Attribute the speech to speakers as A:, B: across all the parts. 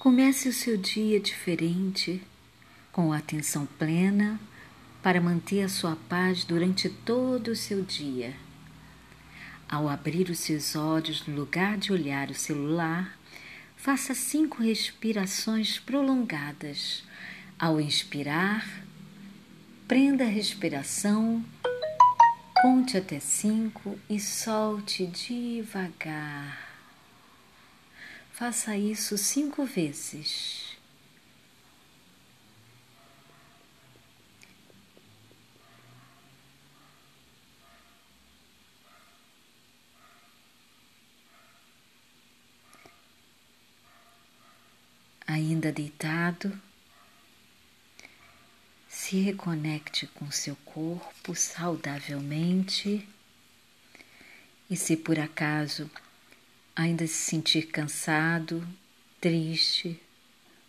A: Comece o seu dia diferente, com atenção plena, para manter a sua paz durante todo o seu dia. Ao abrir os seus olhos, no lugar de olhar o celular, faça cinco respirações prolongadas. Ao inspirar, prenda a respiração, conte até cinco e solte devagar. Faça isso cinco vezes. Ainda deitado, se reconecte com seu corpo saudavelmente e, se por acaso ainda se sentir cansado, triste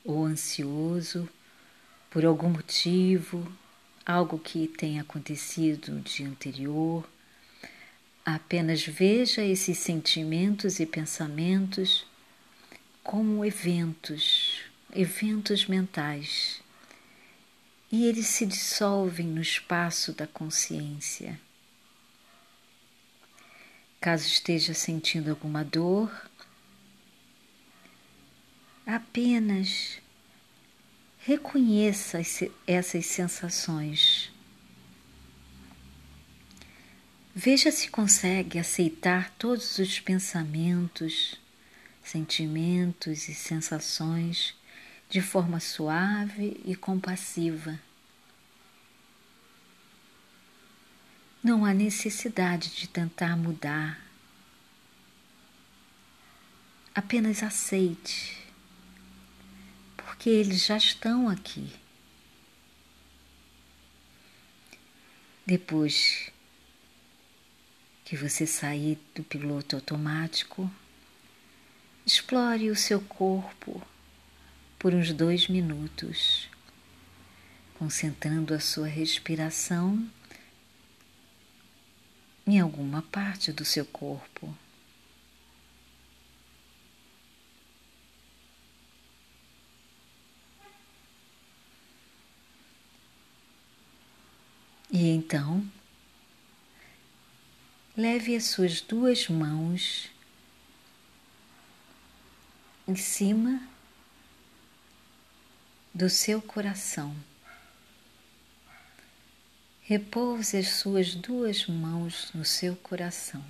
A: ou ansioso por algum motivo, algo que tenha acontecido no dia anterior, apenas veja esses sentimentos e pensamentos como eventos, eventos mentais, e eles se dissolvem no espaço da consciência. Caso esteja sentindo alguma dor, apenas reconheça essas sensações. Veja se consegue aceitar todos os pensamentos, sentimentos e sensações de forma suave e compassiva. Não há necessidade de tentar mudar. Apenas aceite, porque eles já estão aqui. Depois que você sair do piloto automático, explore o seu corpo por uns dois minutos, concentrando a sua respiração em alguma parte do seu corpo. E então, leve as suas duas mãos em cima do seu coração. Repouse as suas duas mãos no seu coração.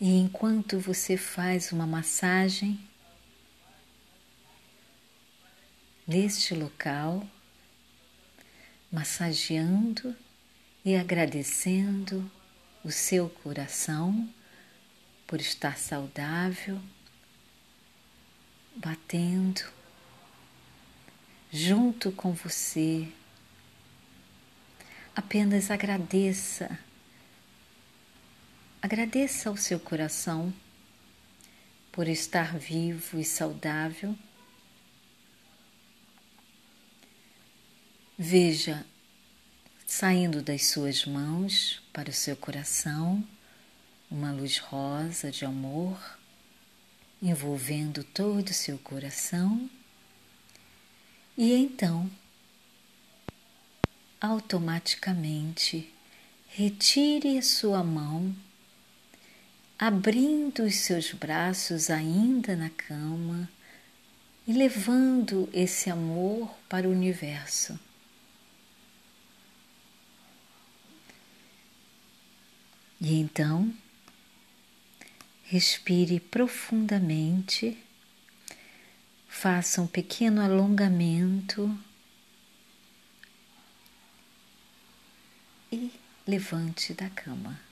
A: E enquanto você faz uma massagem neste local, massageando e agradecendo o seu coração por estar saudável, batendo junto com você Apenas agradeça. Agradeça ao seu coração por estar vivo e saudável. Veja saindo das suas mãos para o seu coração uma luz rosa de amor envolvendo todo o seu coração. E então automaticamente retire a sua mão, abrindo os seus braços ainda na cama e levando esse amor para o universo. E então, respire profundamente, faça um pequeno alongamento e levante da cama.